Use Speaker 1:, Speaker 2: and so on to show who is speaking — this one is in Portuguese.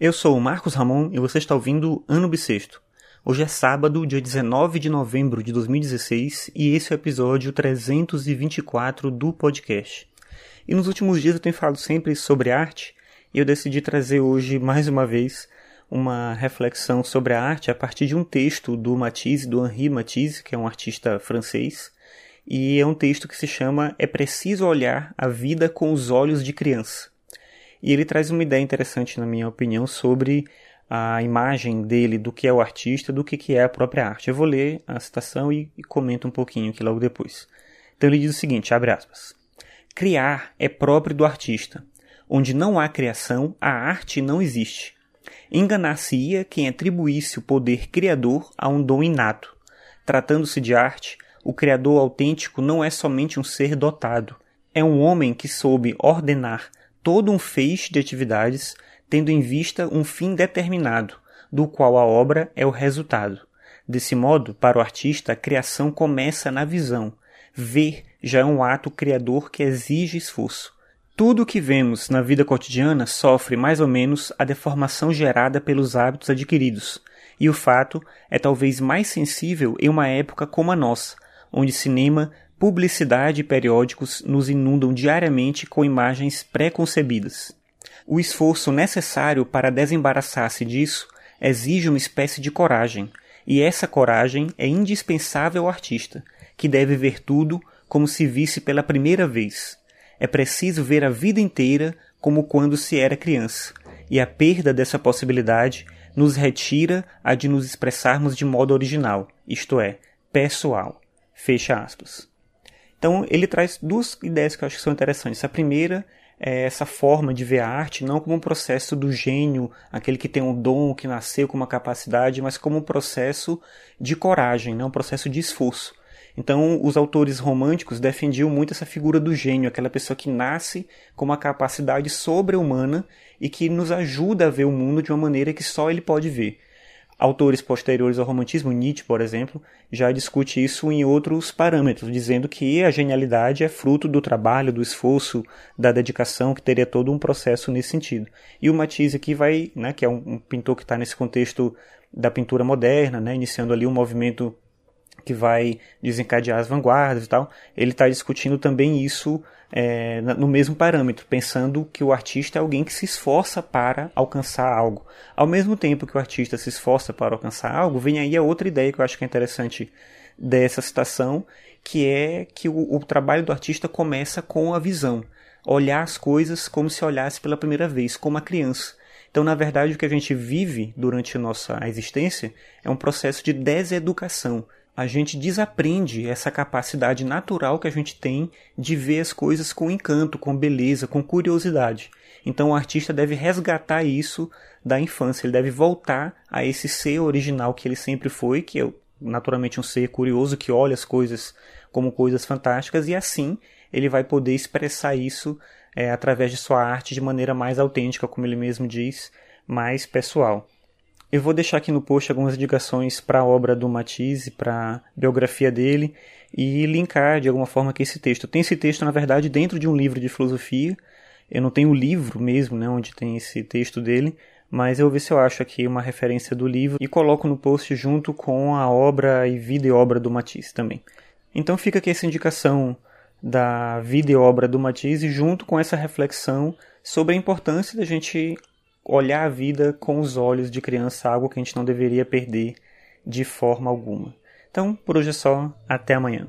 Speaker 1: Eu sou o Marcos Ramon e você está ouvindo Ano Bissexto. Hoje é sábado, dia 19 de novembro de 2016 e esse é o episódio 324 do podcast. E nos últimos dias eu tenho falado sempre sobre arte e eu decidi trazer hoje mais uma vez uma reflexão sobre a arte a partir de um texto do Matisse, do Henri Matisse, que é um artista francês, e é um texto que se chama É preciso olhar a vida com os olhos de criança. E ele traz uma ideia interessante, na minha opinião, sobre a imagem dele do que é o artista, do que é a própria arte. Eu vou ler a citação e, e comento um pouquinho aqui logo depois. Então ele diz o seguinte, abre aspas. Criar é próprio do artista. Onde não há criação, a arte não existe. Enganar-se-ia quem atribuísse o poder criador a um dom inato. Tratando-se de arte, o criador autêntico não é somente um ser dotado, é um homem que soube ordenar todo um feixe de atividades, tendo em vista um fim determinado, do qual a obra é o resultado. Desse modo, para o artista, a criação começa na visão. Ver já é um ato criador que exige esforço. Tudo o que vemos na vida cotidiana sofre mais ou menos a deformação gerada pelos hábitos adquiridos, e o fato é talvez mais sensível em uma época como a nossa, onde cinema, publicidade e periódicos nos inundam diariamente com imagens pré-concebidas. O esforço necessário para desembaraçar-se disso exige uma espécie de coragem, e essa coragem é indispensável ao artista, que deve ver tudo como se visse pela primeira vez. É preciso ver a vida inteira como quando se era criança, e a perda dessa possibilidade nos retira a de nos expressarmos de modo original, isto é, pessoal. Fecha aspas. Então, ele traz duas ideias que eu acho que são interessantes. A primeira é essa forma de ver a arte não como um processo do gênio, aquele que tem um dom, que nasceu com uma capacidade, mas como um processo de coragem, não um processo de esforço. Então, os autores românticos defendiam muito essa figura do gênio, aquela pessoa que nasce com uma capacidade sobre-humana e que nos ajuda a ver o mundo de uma maneira que só ele pode ver. Autores posteriores ao romantismo, Nietzsche, por exemplo, já discute isso em outros parâmetros, dizendo que a genialidade é fruto do trabalho, do esforço, da dedicação, que teria todo um processo nesse sentido. E o Matisse aqui vai, né, que é um, pintor que está nesse contexto da pintura moderna, né, iniciando ali um movimento que vai desencadear as vanguardas e tal, ele está discutindo também isso é, no mesmo parâmetro, pensando que o artista é alguém que se esforça para alcançar algo. Ao mesmo tempo que o artista se esforça para alcançar algo, vem aí a outra ideia que eu acho que é interessante dessa citação, que é que o, o trabalho do artista começa com a visão. Olhar as coisas como se olhasse pela primeira vez, como a criança. Então, na verdade, o que a gente vive durante a nossa existência é um processo de deseducação, a gente desaprende essa capacidade natural que a gente tem de ver as coisas com encanto, com beleza, com curiosidade. Então o artista deve resgatar isso da infância, ele deve voltar a esse ser original que ele sempre foi, que é naturalmente um ser curioso que olha as coisas como coisas fantásticas e assim ele vai poder expressar isso é, através de sua arte de maneira mais autêntica, como ele mesmo diz, mais pessoal. Eu vou deixar aqui no post algumas indicações para a obra do Matisse, para a biografia dele e linkar de alguma forma aqui esse texto. Tem esse texto, na verdade, dentro de um livro de filosofia. Eu não tenho o livro mesmo, né, onde tem esse texto dele, mas eu vou ver se eu acho aqui uma referência do livro e coloco no post junto com a obra e vida e obra do Matisse também. Então fica aqui essa indicação da vida e obra do Matisse junto com essa reflexão sobre a importância da gente olhar a vida com os olhos de criança, algo que a gente não deveria perder de forma alguma. Então, por hoje é só, até amanhã.